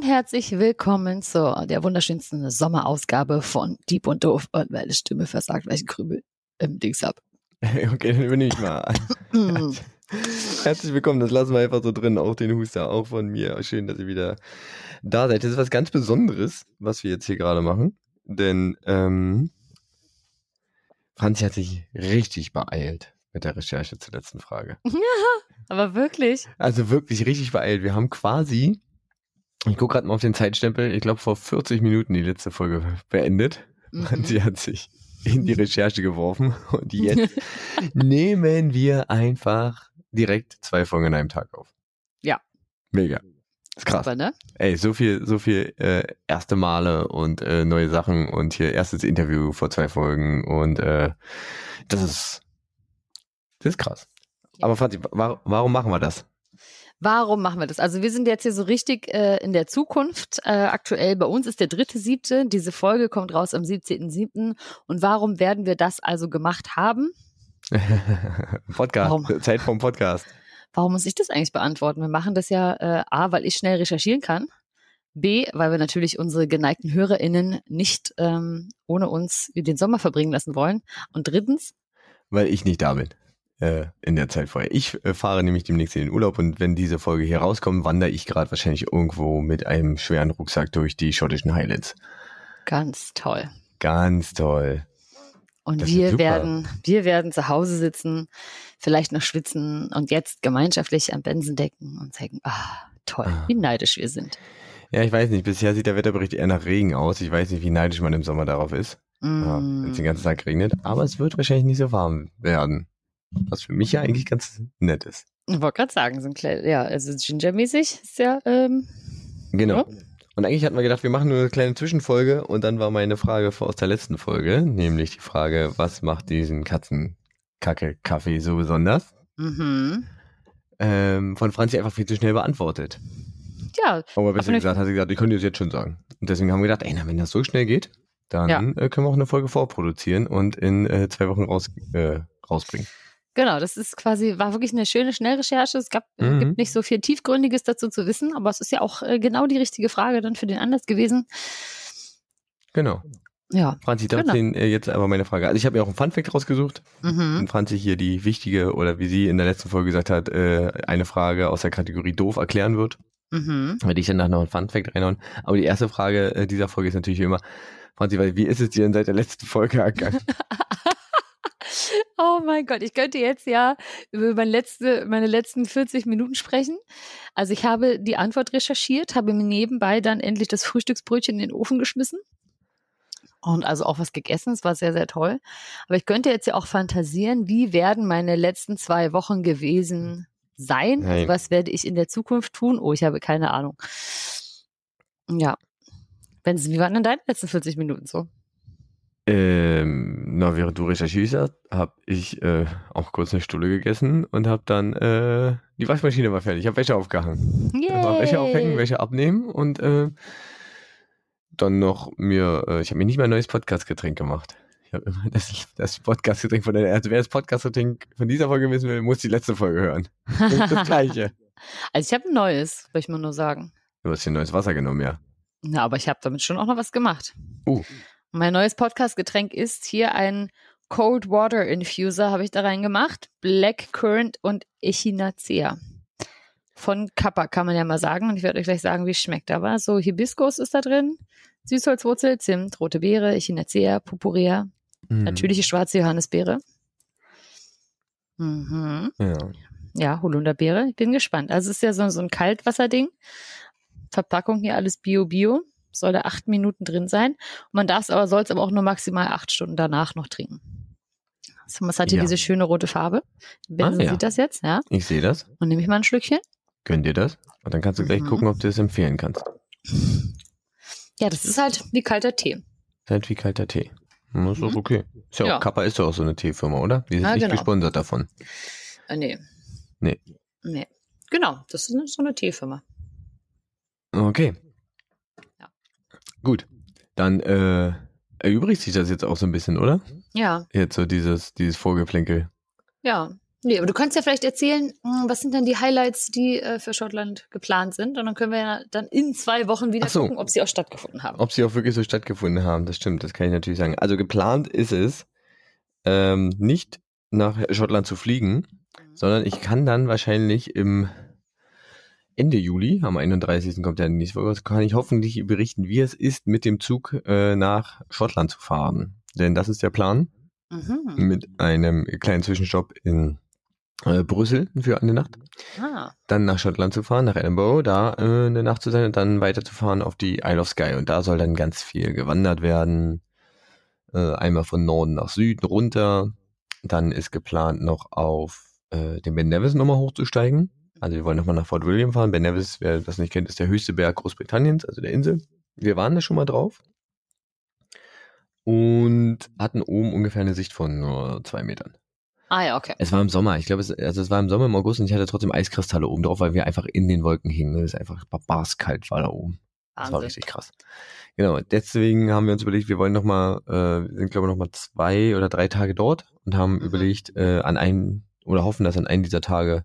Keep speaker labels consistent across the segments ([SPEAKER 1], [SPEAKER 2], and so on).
[SPEAKER 1] Und herzlich willkommen zu der wunderschönsten Sommerausgabe von Dieb und Doof und meine Stimme versagt, weil ich Krümel im Dings hab.
[SPEAKER 2] Okay, dann übernehme ich mal.
[SPEAKER 1] Mm.
[SPEAKER 2] Herzlich willkommen, das lassen wir einfach so drin, auch den Huster, auch von mir. Schön, dass ihr wieder da seid. Das ist was ganz Besonderes, was wir jetzt hier gerade machen. Denn ähm, Franzi hat sich richtig beeilt mit der Recherche zur letzten Frage.
[SPEAKER 1] Aber wirklich?
[SPEAKER 2] Also wirklich richtig beeilt. Wir haben quasi, ich gucke gerade mal auf den Zeitstempel, ich glaube vor 40 Minuten die letzte Folge beendet.
[SPEAKER 1] Mhm.
[SPEAKER 2] Franzi hat sich in die Recherche geworfen und jetzt nehmen wir einfach direkt zwei Folgen an einem Tag auf.
[SPEAKER 1] Ja.
[SPEAKER 2] Mega. Ist krass.
[SPEAKER 1] Super, ne?
[SPEAKER 2] Ey, so viel, so viel äh, erste Male und äh, neue Sachen und hier erstes Interview vor zwei Folgen und äh, das ist das ist krass. Aber Franzi, wa warum machen wir das?
[SPEAKER 1] Warum machen wir das? Also wir sind jetzt hier so richtig äh, in der Zukunft. Äh, aktuell bei uns ist der dritte siebte. Diese Folge kommt raus am 17.07. Und warum werden wir das also gemacht haben?
[SPEAKER 2] Podcast,
[SPEAKER 1] Warum?
[SPEAKER 2] Zeit vom Podcast.
[SPEAKER 1] Warum muss ich das eigentlich beantworten? Wir machen das ja äh, A, weil ich schnell recherchieren kann. B, weil wir natürlich unsere geneigten HörerInnen nicht ähm, ohne uns den Sommer verbringen lassen wollen. Und drittens,
[SPEAKER 2] Weil ich nicht da bin. Äh, in der Zeit vorher. Ich äh, fahre nämlich demnächst in den Urlaub und wenn diese Folge hier rauskommt, wandere ich gerade wahrscheinlich irgendwo mit einem schweren Rucksack durch die schottischen Highlands.
[SPEAKER 1] ganz toll.
[SPEAKER 2] Ganz toll.
[SPEAKER 1] Und
[SPEAKER 2] Das
[SPEAKER 1] wir werden, wir werden zu Hause sitzen, vielleicht noch schwitzen und jetzt gemeinschaftlich am Bensen decken und sagen, ah, toll,
[SPEAKER 2] Ah.
[SPEAKER 1] wie neidisch wir sind.
[SPEAKER 2] Ja, ich weiß nicht. Bisher sieht der Wetterbericht eher nach Regen aus. Ich weiß nicht, wie neidisch man im Sommer darauf ist. Ja,
[SPEAKER 1] Mm.
[SPEAKER 2] wenn es den ganzen Tag regnet. Aber es wird wahrscheinlich nicht so warm werden. Was für mich ja eigentlich ganz nett ist.
[SPEAKER 1] Ich wollte gerade sagen, so ein kleines, ja, also Ginger-mäßig ist ja, ähm,
[SPEAKER 2] Genau.
[SPEAKER 1] Ja.
[SPEAKER 2] Und eigentlich hatten wir gedacht, wir machen nur eine kleine Zwischenfolge und dann war meine Frage aus der letzten Folge, nämlich die Frage, was macht diesen Katzenkacke-Kaffee so besonders?
[SPEAKER 1] mhm.
[SPEAKER 2] Ähm, von Franzi einfach viel zu schnell beantwortet.
[SPEAKER 1] ja,
[SPEAKER 2] Aber besser gesagt hat sie gesagt, ich könnte es jetzt schon sagen. Und deswegen haben wir gedacht, ey, na, wenn das so schnell geht, dann
[SPEAKER 1] Ja.
[SPEAKER 2] äh, können wir auch eine Folge vorproduzieren und in äh, zwei Wochen raus, äh, rausbringen.
[SPEAKER 1] Genau, das ist quasi, war wirklich eine schöne Schnellrecherche. Es gab, äh,
[SPEAKER 2] Mhm.
[SPEAKER 1] gibt nicht so viel Tiefgründiges dazu zu wissen, aber es ist ja auch äh, genau die richtige Frage dann für den Anlass gewesen.
[SPEAKER 2] Genau.
[SPEAKER 1] Ja.
[SPEAKER 2] Franzi, darf
[SPEAKER 1] Genau.
[SPEAKER 2] den, äh, jetzt aber meine Frage. Also ich habe ja auch einen Funfact rausgesucht.
[SPEAKER 1] Mhm.
[SPEAKER 2] Und Franzi hier die wichtige, oder wie sie in der letzten Folge gesagt hat, äh, eine Frage aus der Kategorie doof erklären wird.
[SPEAKER 1] Mhm.
[SPEAKER 2] Werde ich danach noch einen Funfact reinhauen. Aber die erste Frage äh, dieser Folge ist natürlich wie immer, Franzi, weil- wie ist es dir denn seit der letzten Folge ergangen?
[SPEAKER 1] Oh mein Gott, ich könnte jetzt ja über meine, letzte, meine letzten 40 Minuten sprechen. Also ich habe die Antwort recherchiert, habe mir nebenbei dann endlich das Frühstücksbrötchen in den Ofen geschmissen. Und also auch was gegessen, es war sehr, sehr toll. Aber ich könnte jetzt ja auch fantasieren, wie werden meine letzten zwei Wochen gewesen sein? Also was werde ich in der Zukunft tun? Oh, ich habe keine Ahnung. Ja. Wenn, wie waren denn deine letzten 40 Minuten so?
[SPEAKER 2] Ähm, na, während du recherchierst hast, habe ich äh, auch kurz eine Stulle gegessen und habe dann, äh, die Waschmaschine war fertig, ich habe Wäsche aufgehangen. War Wäsche aufhängen, Wäsche abnehmen und äh, dann noch mir, äh, ich habe mir nicht mal ein neues Podcast-Getränk gemacht. Ich habe immer das, das Podcast-Getränk von der, also wer das Podcast-Getränk von dieser Folge wissen will, muss die letzte Folge hören. Das ist das Gleiche.
[SPEAKER 1] Also ich habe ein neues, will ich mal nur sagen.
[SPEAKER 2] Du hast hier neues Wasser genommen, ja.
[SPEAKER 1] Na, aber ich habe damit schon auch noch was gemacht.
[SPEAKER 2] Uh.
[SPEAKER 1] Mein neues Podcast-Getränk ist hier ein Cold Water Infuser, habe ich da reingemacht. Black Currant und Echinacea. Von Kappa kann man ja mal sagen. Und ich werde euch gleich sagen, wie es schmeckt. Aber so Hibiskus ist da drin, Süßholzwurzel, Zimt, rote Beere, Echinacea, Purpurea,
[SPEAKER 2] Mhm.
[SPEAKER 1] natürliche schwarze Johannisbeere. Mhm.
[SPEAKER 2] Ja.
[SPEAKER 1] Ja, Holunderbeere. Ich bin gespannt. Also es ist ja so, so ein Kaltwasserding. Verpackung hier alles Bio-Bio. Soll da acht Minuten drin sein. Und man darf es aber, soll es aber auch nur maximal acht Stunden danach noch trinken. Es hat hier
[SPEAKER 2] Ja.
[SPEAKER 1] diese schöne rote Farbe. Benson
[SPEAKER 2] Ah, ja.
[SPEAKER 1] sieht das jetzt, ja.
[SPEAKER 2] Ich sehe das.
[SPEAKER 1] Und nehme ich mal ein Schlückchen.
[SPEAKER 2] Gönn dir das. Und dann kannst du gleich
[SPEAKER 1] Mhm.
[SPEAKER 2] gucken, ob du es empfehlen kannst.
[SPEAKER 1] Ja, das ist halt wie kalter Tee.
[SPEAKER 2] Halt wie kalter Tee. Das ist doch
[SPEAKER 1] Mhm.
[SPEAKER 2] okay. Ist ja,
[SPEAKER 1] Ja.
[SPEAKER 2] auch Kappa ist doch auch so eine Teefirma, oder? Die sind
[SPEAKER 1] Ja,
[SPEAKER 2] nicht
[SPEAKER 1] genau.
[SPEAKER 2] gesponsert davon.
[SPEAKER 1] Äh, nee.
[SPEAKER 2] Nee.
[SPEAKER 1] Nee. Genau, das ist so eine Teefirma.
[SPEAKER 2] Okay. Gut. Dann äh, erübrigt sich das jetzt auch so ein bisschen, oder?
[SPEAKER 1] Ja,
[SPEAKER 2] Jetzt so dieses, dieses Vorgeplänkel.
[SPEAKER 1] ja. Nee, aber du kannst ja vielleicht erzählen, hm, was sind denn die Highlights, die äh, für Schottland geplant sind? Und dann können wir ja dann in zwei Wochen wieder so. gucken, ob sie auch stattgefunden haben.
[SPEAKER 2] Ob sie auch wirklich so stattgefunden haben, das stimmt, das kann ich natürlich sagen. Also geplant ist es, ähm, nicht nach Schottland zu fliegen, mhm. sondern ich kann dann wahrscheinlich im Ende Juli, am 31. kommt ja nächste Woche, kann ich hoffentlich berichten, wie es ist, mit dem Zug äh, nach Schottland zu fahren. Denn das ist der Plan. Mhm. Mit einem kleinen Zwischenstopp in äh, Brüssel für eine Nacht. Ah. Dann nach Schottland zu fahren, nach Edinburgh, da äh, eine Nacht zu sein und dann weiterzufahren auf die Isle of Skye. Und da soll dann ganz viel gewandert werden. Äh, einmal von Norden nach Süden runter. Dann ist geplant noch auf äh, den Ben Nevis nochmal hochzusteigen. Also wir wollen nochmal nach Fort William fahren. Ben Nevis, wer das nicht kennt, ist der höchste Berg Großbritanniens, also der Insel. Wir waren da schon mal drauf. Und hatten oben ungefähr eine Sicht von nur zwei Metern.
[SPEAKER 1] Ah ja, okay.
[SPEAKER 2] Es war im Sommer. Ich glaube, es, also es war im Sommer im August und ich hatte trotzdem Eiskristalle oben drauf, weil wir einfach in den Wolken hingen. Es ist einfach barbarskalt war da oben. Das war richtig krass. Genau, deswegen haben wir uns überlegt, wir wollen nochmal, äh, wir sind glaube ich nochmal zwei oder drei Tage dort und haben mhm. überlegt, äh, an einem, oder hoffen, dass an einem dieser Tage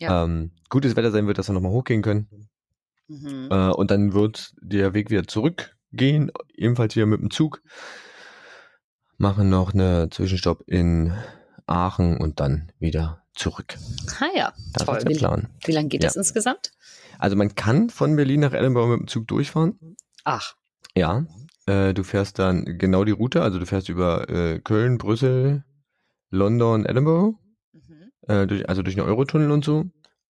[SPEAKER 2] ja. ähm, gutes Wetter sein wird, dass wir nochmal hochgehen können. Mhm. Äh, und dann wird der Weg wieder zurückgehen, ebenfalls wieder mit dem Zug. Machen noch eine Zwischenstopp in Aachen und dann wieder zurück.
[SPEAKER 1] Ah ja, das toll. Ist der Plan. Wie, wie lange geht ja. das insgesamt?
[SPEAKER 2] Also man kann von Berlin nach Edinburgh mit dem Zug durchfahren.
[SPEAKER 1] Ach.
[SPEAKER 2] Ja. Äh, du fährst dann genau die Route, also du fährst über äh, Köln, Brüssel, London, Edinburgh. Äh, durch, also durch den Eurotunnel und so.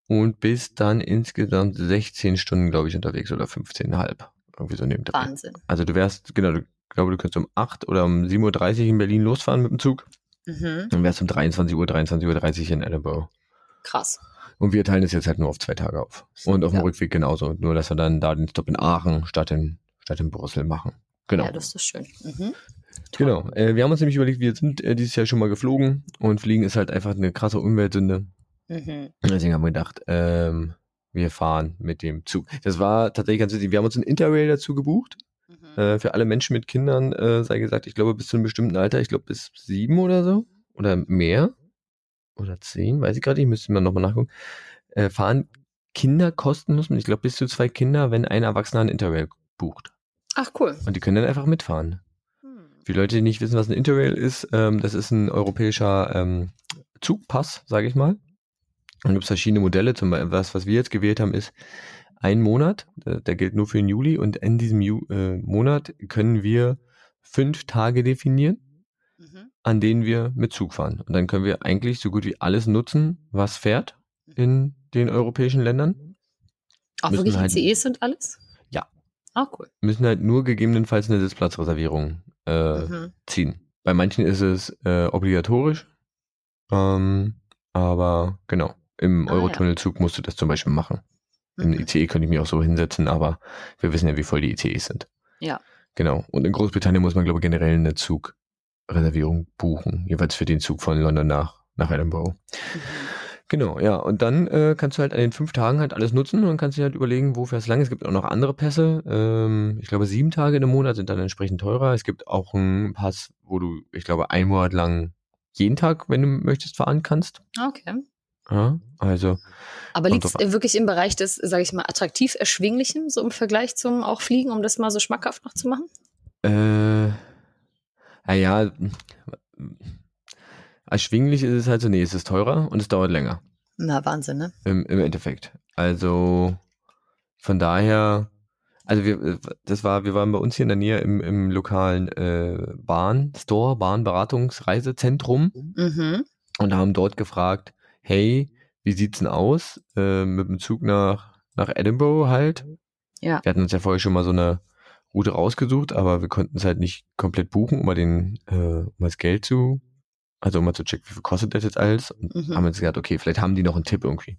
[SPEAKER 2] Und bist dann insgesamt 16 Stunden, glaube ich, unterwegs oder 15,5. Irgendwie so neben
[SPEAKER 1] Wahnsinn.
[SPEAKER 2] Also du wärst, genau, du glaube, du könntest um 8 oder um 7.30 Uhr in Berlin losfahren mit dem Zug. Mhm. Dann wärst du um 23 Uhr, 23.30 Uhr in Edinburgh.
[SPEAKER 1] Krass.
[SPEAKER 2] Und wir teilen es jetzt halt nur auf zwei Tage auf. Und auf dem ja. Rückweg genauso. Nur, dass wir dann da den Stop in Aachen statt in, statt in Brüssel machen. Genau.
[SPEAKER 1] Ja, das ist schön. Mhm.
[SPEAKER 2] Genau. Äh, wir haben uns nämlich überlegt, wir sind äh, dieses Jahr schon mal geflogen und Fliegen ist halt einfach eine krasse Umweltsünde. Mhm. Deswegen haben wir gedacht, ähm, wir fahren mit dem Zug. Das war tatsächlich ganz witzig. Wir haben uns ein Interrail dazu gebucht. Mhm. Äh, für alle Menschen mit Kindern äh, sei gesagt, ich glaube bis zu einem bestimmten Alter, ich glaube bis sieben oder so oder mehr oder zehn, weiß ich gerade nicht, müsste man nochmal nachgucken, äh, fahren Kinder kostenlos mit, ich glaube bis zu zwei Kinder, wenn ein Erwachsener ein Interrail bucht.
[SPEAKER 1] Ach cool.
[SPEAKER 2] Und die können dann einfach mitfahren. Für Leute, die nicht wissen, was ein Interrail ist, ähm, das ist ein europäischer ähm, Zugpass, sage ich mal. Und gibt es verschiedene Modelle. Zum Beispiel, was, was wir jetzt gewählt haben, ist ein Monat, der, der gilt nur für den Juli und in diesem Ju äh, Monat können wir fünf Tage definieren, mhm. an denen wir mit Zug fahren. Und dann können wir eigentlich so gut wie alles nutzen, was fährt in den europäischen Ländern.
[SPEAKER 1] Auch wirklich halt, ICEs und alles? Ah, cool.
[SPEAKER 2] Müssen halt nur gegebenenfalls eine Sitzplatzreservierung äh, mhm. ziehen. Bei manchen ist es äh, obligatorisch, ähm, aber genau, im ah, Eurotunnelzug ja. musst du das zum Beispiel machen. In mhm. ICE könnte ich mich auch so hinsetzen, aber wir wissen ja, wie voll die ICEs sind.
[SPEAKER 1] Ja.
[SPEAKER 2] Genau. Und in Großbritannien muss man, glaube ich, generell eine Zugreservierung buchen. Jeweils für den Zug von London nach, nach Edinburgh. Mhm. Genau, ja. Und dann äh, kannst du halt an den fünf Tagen halt alles nutzen und kannst dir halt überlegen, wo fährst du lang. Es gibt auch noch andere Pässe. Ähm, ich glaube, sieben Tage im Monat sind dann entsprechend teurer. Es gibt auch einen Pass, wo du, ich glaube, ein Monat lang jeden Tag, wenn du möchtest, fahren kannst.
[SPEAKER 1] Okay.
[SPEAKER 2] Ja, also.
[SPEAKER 1] Aber liegt es wirklich im Bereich des, sage ich mal, attraktiv Erschwinglichen, so im Vergleich zum auch Fliegen, um das mal so schmackhaft noch zu machen?
[SPEAKER 2] Äh, naja, erschwinglich ist es halt so, nee, es ist teurer und es dauert länger.
[SPEAKER 1] Na, Wahnsinn, ne?
[SPEAKER 2] Im, im Endeffekt. Also, von daher, also wir, das war, wir waren bei uns hier in der Nähe im, im lokalen äh, Bahnstore, Bahnberatungsreisezentrum mhm. und haben dort gefragt, hey, wie sieht's denn aus äh, mit dem Zug nach, nach Edinburgh halt?
[SPEAKER 1] Ja.
[SPEAKER 2] Wir hatten uns ja vorher schon mal so eine Route rausgesucht, aber wir konnten es halt nicht komplett buchen, um mal den, äh, um das Geld zu, also um mal zu checken, wie viel kostet das jetzt alles? Und mhm. haben uns gesagt, okay, vielleicht haben die noch einen Tipp irgendwie.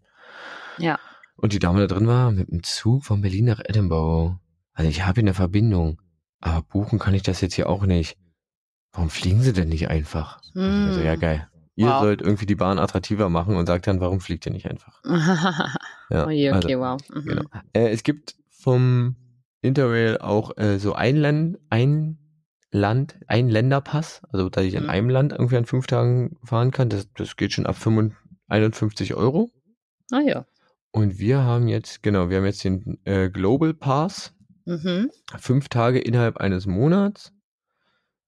[SPEAKER 1] Ja.
[SPEAKER 2] Und die Dame da drin war mit dem Zug von Berlin nach Edinburgh. Also ich habe hier eine Verbindung, aber buchen kann ich das jetzt hier auch nicht. Warum fliegen sie denn nicht einfach? Mhm. Also, ja, geil. Ihr wow. sollt irgendwie die Bahn attraktiver machen und sagt dann, warum fliegt ihr nicht einfach?
[SPEAKER 1] ja, okay, also, okay, wow. Mhm.
[SPEAKER 2] Genau. Äh, es gibt vom Interrail auch äh, so ein Land, ein Land, ein Länderpass, also dass ich in mhm. einem Land irgendwie an fünf Tagen fahren kann. Das, das geht schon ab 25, 51 Euro.
[SPEAKER 1] Ah ja.
[SPEAKER 2] Und wir haben jetzt, genau, wir haben jetzt den äh, Global Pass.
[SPEAKER 1] Mhm.
[SPEAKER 2] Fünf Tage innerhalb eines Monats.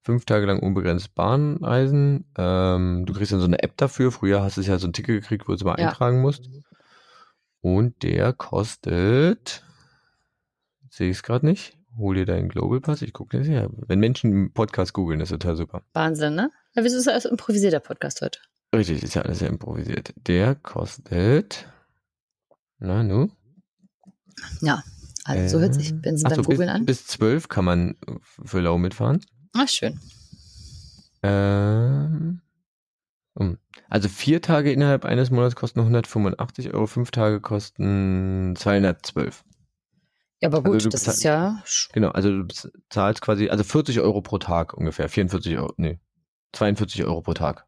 [SPEAKER 2] Fünf Tage lang unbegrenzt Bahneisen. Ähm, du kriegst dann so eine App dafür. Früher hast du ja so ein Ticket gekriegt, wo du es mal
[SPEAKER 1] Ja.
[SPEAKER 2] eintragen musst. Und der kostet, sehe ich es gerade nicht. Hol dir deinen Global Pass. Ich gucke das her. Wenn Menschen Podcast googeln, ist total super.
[SPEAKER 1] Wahnsinn, ne? Ja, wieso ist das improvisierter Podcast heute?
[SPEAKER 2] Richtig, ist ja alles sehr improvisiert. Der kostet, na nu?
[SPEAKER 1] Also so hört sich,
[SPEAKER 2] Äh,
[SPEAKER 1] wenn Sie
[SPEAKER 2] ach
[SPEAKER 1] beim
[SPEAKER 2] so,
[SPEAKER 1] Googlen
[SPEAKER 2] bis,
[SPEAKER 1] an.
[SPEAKER 2] bis 12 kann man für Lau mitfahren.
[SPEAKER 1] Ach, schön.
[SPEAKER 2] Ähm. Also vier Tage innerhalb eines Monats kosten 185 Euro, fünf Tage kosten 212.
[SPEAKER 1] Ja, aber gut,
[SPEAKER 2] Also
[SPEAKER 1] das ist ja.
[SPEAKER 2] Genau, also du zahlst quasi, also 40 Euro pro Tag ungefähr, 44 Euro, nee, 42 Euro pro Tag.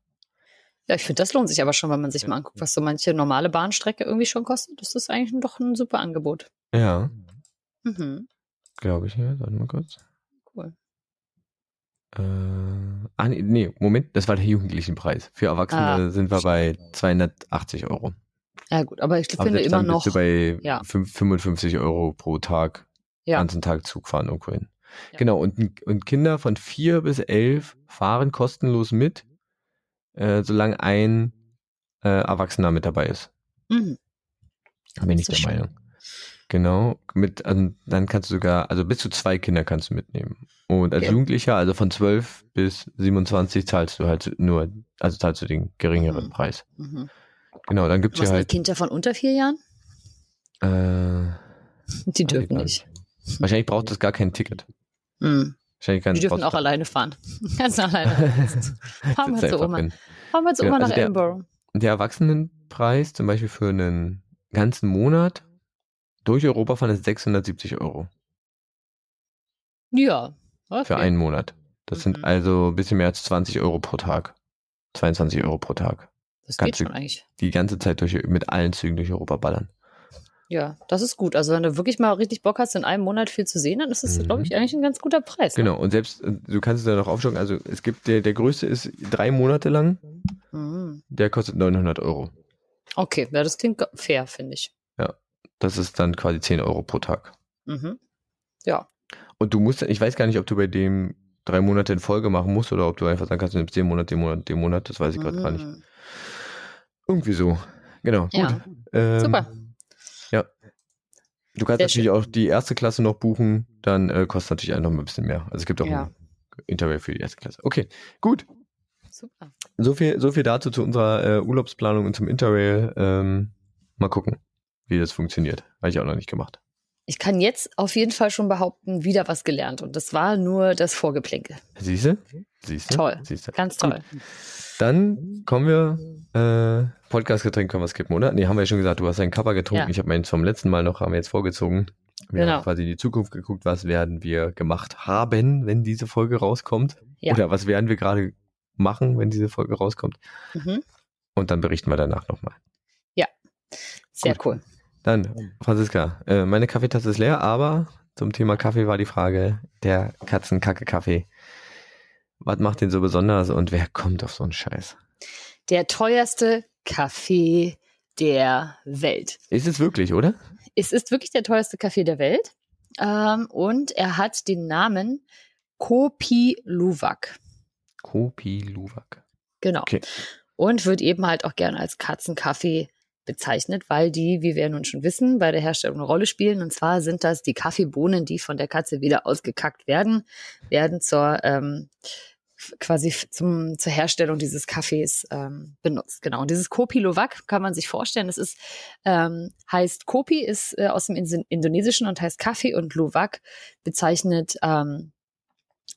[SPEAKER 1] Ja, ich finde, das lohnt sich aber schon, wenn man sich mal anguckt, was so manche normale Bahnstrecke irgendwie schon kostet. Das ist eigentlich doch ein super Angebot.
[SPEAKER 2] Ja,
[SPEAKER 1] Mhm.
[SPEAKER 2] glaube ich, ja, warte mal kurz.
[SPEAKER 1] Cool.
[SPEAKER 2] Äh, ah, nee, nee, Moment, das war der Jugendlichenpreis. Für Erwachsene
[SPEAKER 1] Ah.
[SPEAKER 2] sind wir bei 280 Euro.
[SPEAKER 1] Ja, gut, aber ich
[SPEAKER 2] Aber
[SPEAKER 1] finde immer
[SPEAKER 2] dann
[SPEAKER 1] noch.
[SPEAKER 2] bist du bei
[SPEAKER 1] ja.
[SPEAKER 2] fünf- 55 Euro pro Tag,
[SPEAKER 1] Ja.
[SPEAKER 2] ganzen Tag Zug fahren irgendwo hin.
[SPEAKER 1] Ja.
[SPEAKER 2] Genau, und, und Kinder von vier bis elf fahren kostenlos mit, äh, solange ein äh, Erwachsener mit dabei ist.
[SPEAKER 1] Mhm.
[SPEAKER 2] Bin ich
[SPEAKER 1] Das
[SPEAKER 2] der
[SPEAKER 1] schön.
[SPEAKER 2] Meinung. Genau, mit, also, dann kannst du sogar, also bis zu zwei Kinder kannst du mitnehmen. Und als
[SPEAKER 1] Okay.
[SPEAKER 2] Jugendlicher, also von 12 bis 27 zahlst du halt nur, also zahlst du den geringeren
[SPEAKER 1] Mhm.
[SPEAKER 2] Preis.
[SPEAKER 1] Mhm.
[SPEAKER 2] Genau, dann gibt's
[SPEAKER 1] Was mit
[SPEAKER 2] halt,
[SPEAKER 1] Kinder von unter vier Jahren?
[SPEAKER 2] äh,
[SPEAKER 1] Die dürfen nicht.
[SPEAKER 2] wahrscheinlich braucht das gar kein Ticket.
[SPEAKER 1] Mhm. Die dürfen auch alleine fahren. Ganz alleine. Fahren wir zu Oma. Fahren wir zu
[SPEAKER 2] Genau,
[SPEAKER 1] Oma
[SPEAKER 2] also
[SPEAKER 1] nach
[SPEAKER 2] der-
[SPEAKER 1] Edinburgh.
[SPEAKER 2] Der Erwachsenenpreis zum Beispiel für einen ganzen Monat durch Europa fahren ist 670 Euro
[SPEAKER 1] Ja. Okay.
[SPEAKER 2] für einen Monat. Das
[SPEAKER 1] Mhm.
[SPEAKER 2] sind also ein bisschen mehr als 20 Euro pro Tag. 22 Euro pro Tag.
[SPEAKER 1] Das geht
[SPEAKER 2] kannst
[SPEAKER 1] schon eigentlich.
[SPEAKER 2] Die ganze Zeit durch, mit allen Zügen durch Europa ballern.
[SPEAKER 1] Ja, das ist gut. Also wenn du wirklich mal richtig Bock hast, in einem Monat viel zu sehen, dann ist das,
[SPEAKER 2] Mhm.
[SPEAKER 1] glaube ich, eigentlich ein ganz guter Preis. ne?
[SPEAKER 2] Genau, und selbst, äh, du kannst es da noch aufstocken, also es gibt, der, der größte ist drei Monate lang,
[SPEAKER 1] Mhm.
[SPEAKER 2] der kostet 900 Euro.
[SPEAKER 1] Okay, ja, das klingt fair, finde ich.
[SPEAKER 2] Das ist dann quasi 10 Euro pro Tag.
[SPEAKER 1] Mhm. Ja.
[SPEAKER 2] Und du musst, ich weiß gar nicht, ob du bei dem drei Monate in Folge machen musst oder ob du einfach sagen kannst, du nimmst den Monat, den Monat, den Monat, das weiß ich gerade gar nicht. Irgendwie so. Genau. Gut.
[SPEAKER 1] Ja.
[SPEAKER 2] Ähm,
[SPEAKER 1] Super.
[SPEAKER 2] Ja. Du kannst
[SPEAKER 1] Sehr
[SPEAKER 2] natürlich auch die erste Klasse noch buchen, dann äh, kostet natürlich auch noch ein bisschen mehr. Also es gibt auch
[SPEAKER 1] Ja.
[SPEAKER 2] ein Interview für die erste Klasse. Okay, gut.
[SPEAKER 1] Super.
[SPEAKER 2] So viel, so viel dazu zu unserer äh, Urlaubsplanung und zum Interrail. Ähm, mal gucken, wie das funktioniert. Habe ich auch noch nicht gemacht.
[SPEAKER 1] Ich kann jetzt auf jeden Fall schon behaupten, wieder was gelernt. Und das war nur das Vorgeplänkel.
[SPEAKER 2] Siehste? Siehste?
[SPEAKER 1] Toll.
[SPEAKER 2] Siehste.
[SPEAKER 1] Ganz
[SPEAKER 2] Gut.
[SPEAKER 1] toll.
[SPEAKER 2] Dann kommen wir, äh, Podcast-Getränk können wir skippen, oder? Nee, haben wir ja schon gesagt, du hast einen Kappa getrunken.
[SPEAKER 1] Ja.
[SPEAKER 2] Ich habe meinen vom letzten Mal noch, haben wir jetzt vorgezogen. Wir
[SPEAKER 1] Genau.
[SPEAKER 2] haben quasi in die Zukunft geguckt, was werden wir gemacht haben, wenn diese Folge rauskommt.
[SPEAKER 1] Ja.
[SPEAKER 2] Oder was werden wir gerade machen, wenn diese Folge rauskommt.
[SPEAKER 1] Mhm.
[SPEAKER 2] Und dann berichten wir danach nochmal.
[SPEAKER 1] Sehr
[SPEAKER 2] Gut.
[SPEAKER 1] cool.
[SPEAKER 2] Dann, Franziska, äh, meine Kaffeetasse ist leer, aber zum Thema Kaffee war die Frage, der Katzenkacke-Kaffee. Was macht den so besonders und wer kommt auf so einen Scheiß?
[SPEAKER 1] Der teuerste Kaffee der Welt.
[SPEAKER 2] Ist es wirklich, oder?
[SPEAKER 1] Es ist wirklich der teuerste Kaffee der Welt. Ähm, und er hat den Namen Kopi Luwak.
[SPEAKER 2] Kopi Luwak.
[SPEAKER 1] Genau.
[SPEAKER 2] Okay.
[SPEAKER 1] Und wird eben halt auch gerne als Katzenkaffee bezeichnet, weil die, wie wir nun schon wissen, bei der Herstellung eine Rolle spielen. Und zwar sind das die Kaffeebohnen, die von der Katze wieder ausgekackt werden, werden zur ähm, quasi zum, zur Herstellung dieses Kaffees ähm, benutzt. Genau. Und dieses Kopi Luwak kann man sich vorstellen. Das ist ähm, heißt Kopi ist äh, aus dem Indonesischen und heißt Kaffee und Luwak bezeichnet ähm,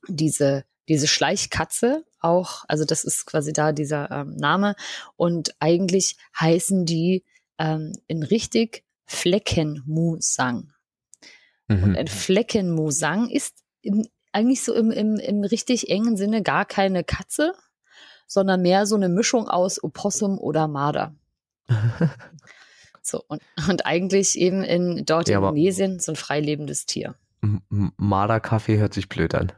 [SPEAKER 1] diese diese Schleichkatze auch, also das ist quasi da dieser ähm, Name und eigentlich heißen die ähm, in richtig Fleckenmusang. Und
[SPEAKER 2] Mhm.
[SPEAKER 1] ein Fleckenmusang ist im, eigentlich so im, im, im richtig engen Sinne gar keine Katze, sondern mehr so eine Mischung aus Opossum oder Marder. So, und, und eigentlich eben in dort
[SPEAKER 2] Ja,
[SPEAKER 1] in Indonesien so ein freilebendes Tier.
[SPEAKER 2] Marder-Kaffee hört sich blöd an.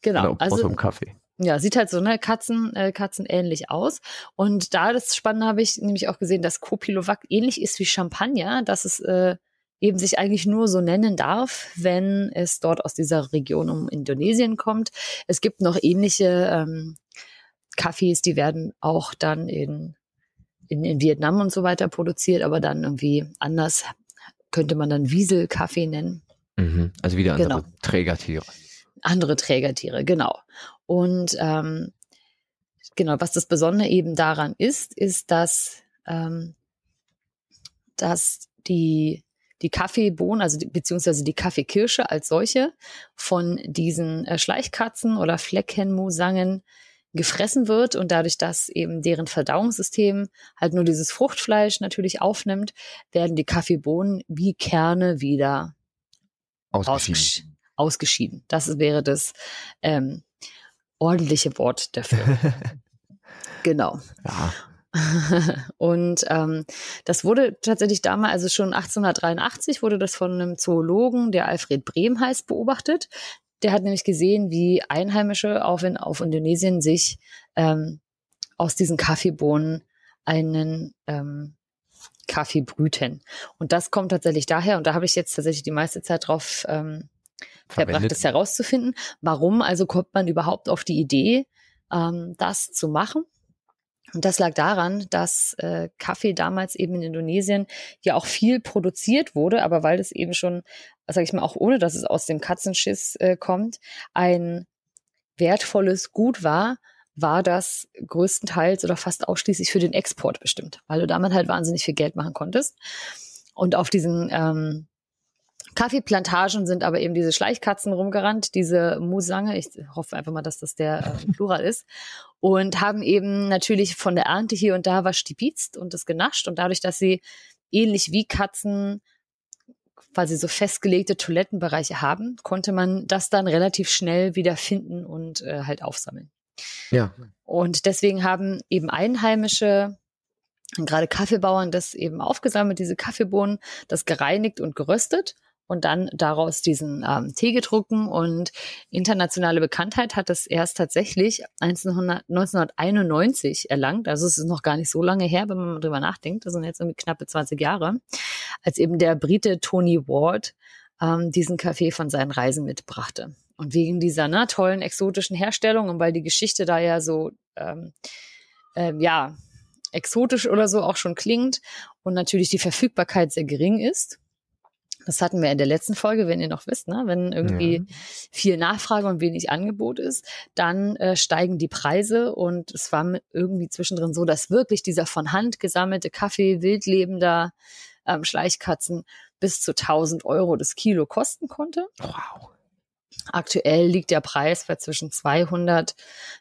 [SPEAKER 1] Genau.
[SPEAKER 2] Oder
[SPEAKER 1] Also
[SPEAKER 2] Opossum-Kaffee.
[SPEAKER 1] Ja, sieht halt so ne Katzen, äh, Katzen ähnlich aus. Und da das Spannende habe ich nämlich auch gesehen, dass Kopilovac ähnlich ist wie Champagner, dass es äh, eben sich eigentlich nur so nennen darf, wenn es dort aus dieser Region um Indonesien kommt. Es gibt noch ähnliche ähm, Kaffees, die werden auch dann in, in, in Vietnam und so weiter produziert, aber dann irgendwie anders könnte man dann Wiesel-Kaffee nennen.
[SPEAKER 2] Mhm. Also wieder andere genau. Trägertiere.
[SPEAKER 1] Andere Trägertiere, genau. Und ähm, genau, was das Besondere eben daran ist, ist, dass, ähm, dass die, die Kaffeebohnen, also die, beziehungsweise die Kaffeekirsche als solche von diesen äh, Schleichkatzen oder Fleckenmusangen gefressen wird und dadurch, dass eben deren Verdauungssystem halt nur dieses Fruchtfleisch natürlich aufnimmt, werden die Kaffeebohnen wie Kerne wieder ausgeschieden. Ausgeschieden. Das wäre das ähm, ordentliche Wort dafür. genau.
[SPEAKER 2] Ja.
[SPEAKER 1] und ähm, das wurde tatsächlich damals, also schon 1883 wurde das von einem Zoologen, der Alfred Brehm heißt, beobachtet. Der hat nämlich gesehen, wie Einheimische auf, in, auf Indonesien sich ähm, aus diesen Kaffeebohnen einen ähm, Kaffee brüten. Und das kommt tatsächlich daher, und da habe ich jetzt tatsächlich die meiste Zeit drauf ähm, verbracht, das herauszufinden. Warum also kommt man überhaupt auf die Idee, ähm, das zu machen? Und das lag daran, dass äh, Kaffee damals eben in Indonesien ja auch viel produziert wurde, aber weil das eben schon, sage ich mal, auch ohne dass es aus dem Katzenschiss äh, kommt, ein wertvolles Gut war, war das größtenteils oder fast ausschließlich für den Export bestimmt, weil du damit halt wahnsinnig viel Geld machen konntest. Und auf diesen ähm, Kaffeeplantagen sind aber eben diese Schleichkatzen rumgerannt, diese Musange, ich hoffe einfach mal, dass das der äh, Plural ist, und haben eben natürlich von der Ernte hier und da was stibitzt und das genascht und dadurch, dass sie ähnlich wie Katzen quasi so festgelegte Toilettenbereiche haben, konnte man das dann relativ schnell wieder finden und äh, halt aufsammeln.
[SPEAKER 2] Ja.
[SPEAKER 1] Und deswegen haben eben Einheimische gerade Kaffeebauern das eben aufgesammelt, diese Kaffeebohnen, das gereinigt und geröstet und dann daraus diesen ähm, Tee gedrucken. Und internationale Bekanntheit hat das erst tatsächlich 1900, 1991 erlangt. Also es ist noch gar nicht so lange her, wenn man drüber nachdenkt. Das sind jetzt irgendwie knappe 20 Jahre, als eben der Brite Tony Ward ähm, diesen Kaffee von seinen Reisen mitbrachte. Und wegen dieser ne, tollen exotischen Herstellung und weil die Geschichte da ja so ähm, ähm, ja exotisch oder so auch schon klingt und natürlich die Verfügbarkeit sehr gering ist, das hatten wir in der letzten Folge, wenn ihr noch wisst, ne? wenn irgendwie ja. viel Nachfrage und wenig Angebot ist, dann äh, steigen die Preise und es war irgendwie zwischendrin so, dass wirklich dieser von Hand gesammelte Kaffee wildlebender ähm, Schleichkatzen bis zu 1000 Euro das Kilo kosten konnte.
[SPEAKER 2] Wow.
[SPEAKER 1] Aktuell liegt der Preis bei zwischen 200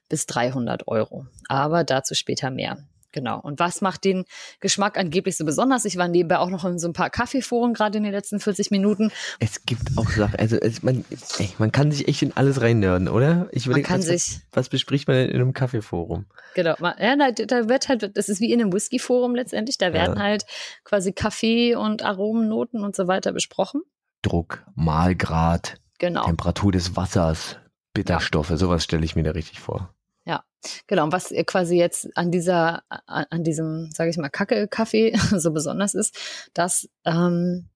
[SPEAKER 1] bis 300 Euro, aber dazu später mehr. Genau. Und was macht den Geschmack angeblich so besonders? Ich war nebenbei auch noch in so ein paar Kaffeeforen gerade in den letzten 40 Minuten.
[SPEAKER 2] Es gibt auch Sachen, also es, man, ey, man kann sich echt in alles reinnörden, oder?
[SPEAKER 1] Ich man kann
[SPEAKER 2] was,
[SPEAKER 1] sich.
[SPEAKER 2] Was bespricht man denn in einem Kaffeeforum?
[SPEAKER 1] Genau. Ja, da, da wird halt, das ist wie in einem Whiskyforum letztendlich. Da werden ja. halt quasi Kaffee und Aromennoten und so weiter besprochen.
[SPEAKER 2] Druck, Mahlgrad,
[SPEAKER 1] genau.
[SPEAKER 2] Temperatur des Wassers, Bitterstoffe, sowas stelle ich mir da richtig vor.
[SPEAKER 1] Ja, genau. Und was quasi jetzt an dieser, an diesem, sage ich mal, Kacke-Kaffee so besonders ist, dass ähm,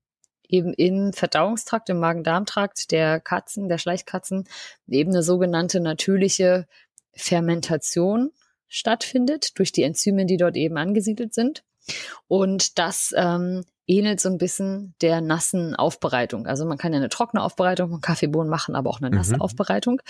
[SPEAKER 1] eben im Verdauungstrakt, im Magen-Darm-Trakt der Katzen, der Schleichkatzen, eben eine sogenannte natürliche Fermentation stattfindet durch die Enzyme, die dort eben angesiedelt sind. Und das ähm, ähnelt so ein bisschen der nassen Aufbereitung. Also man kann ja eine trockene Aufbereitung von Kaffeebohnen machen, aber auch eine nasse mhm. Aufbereitung.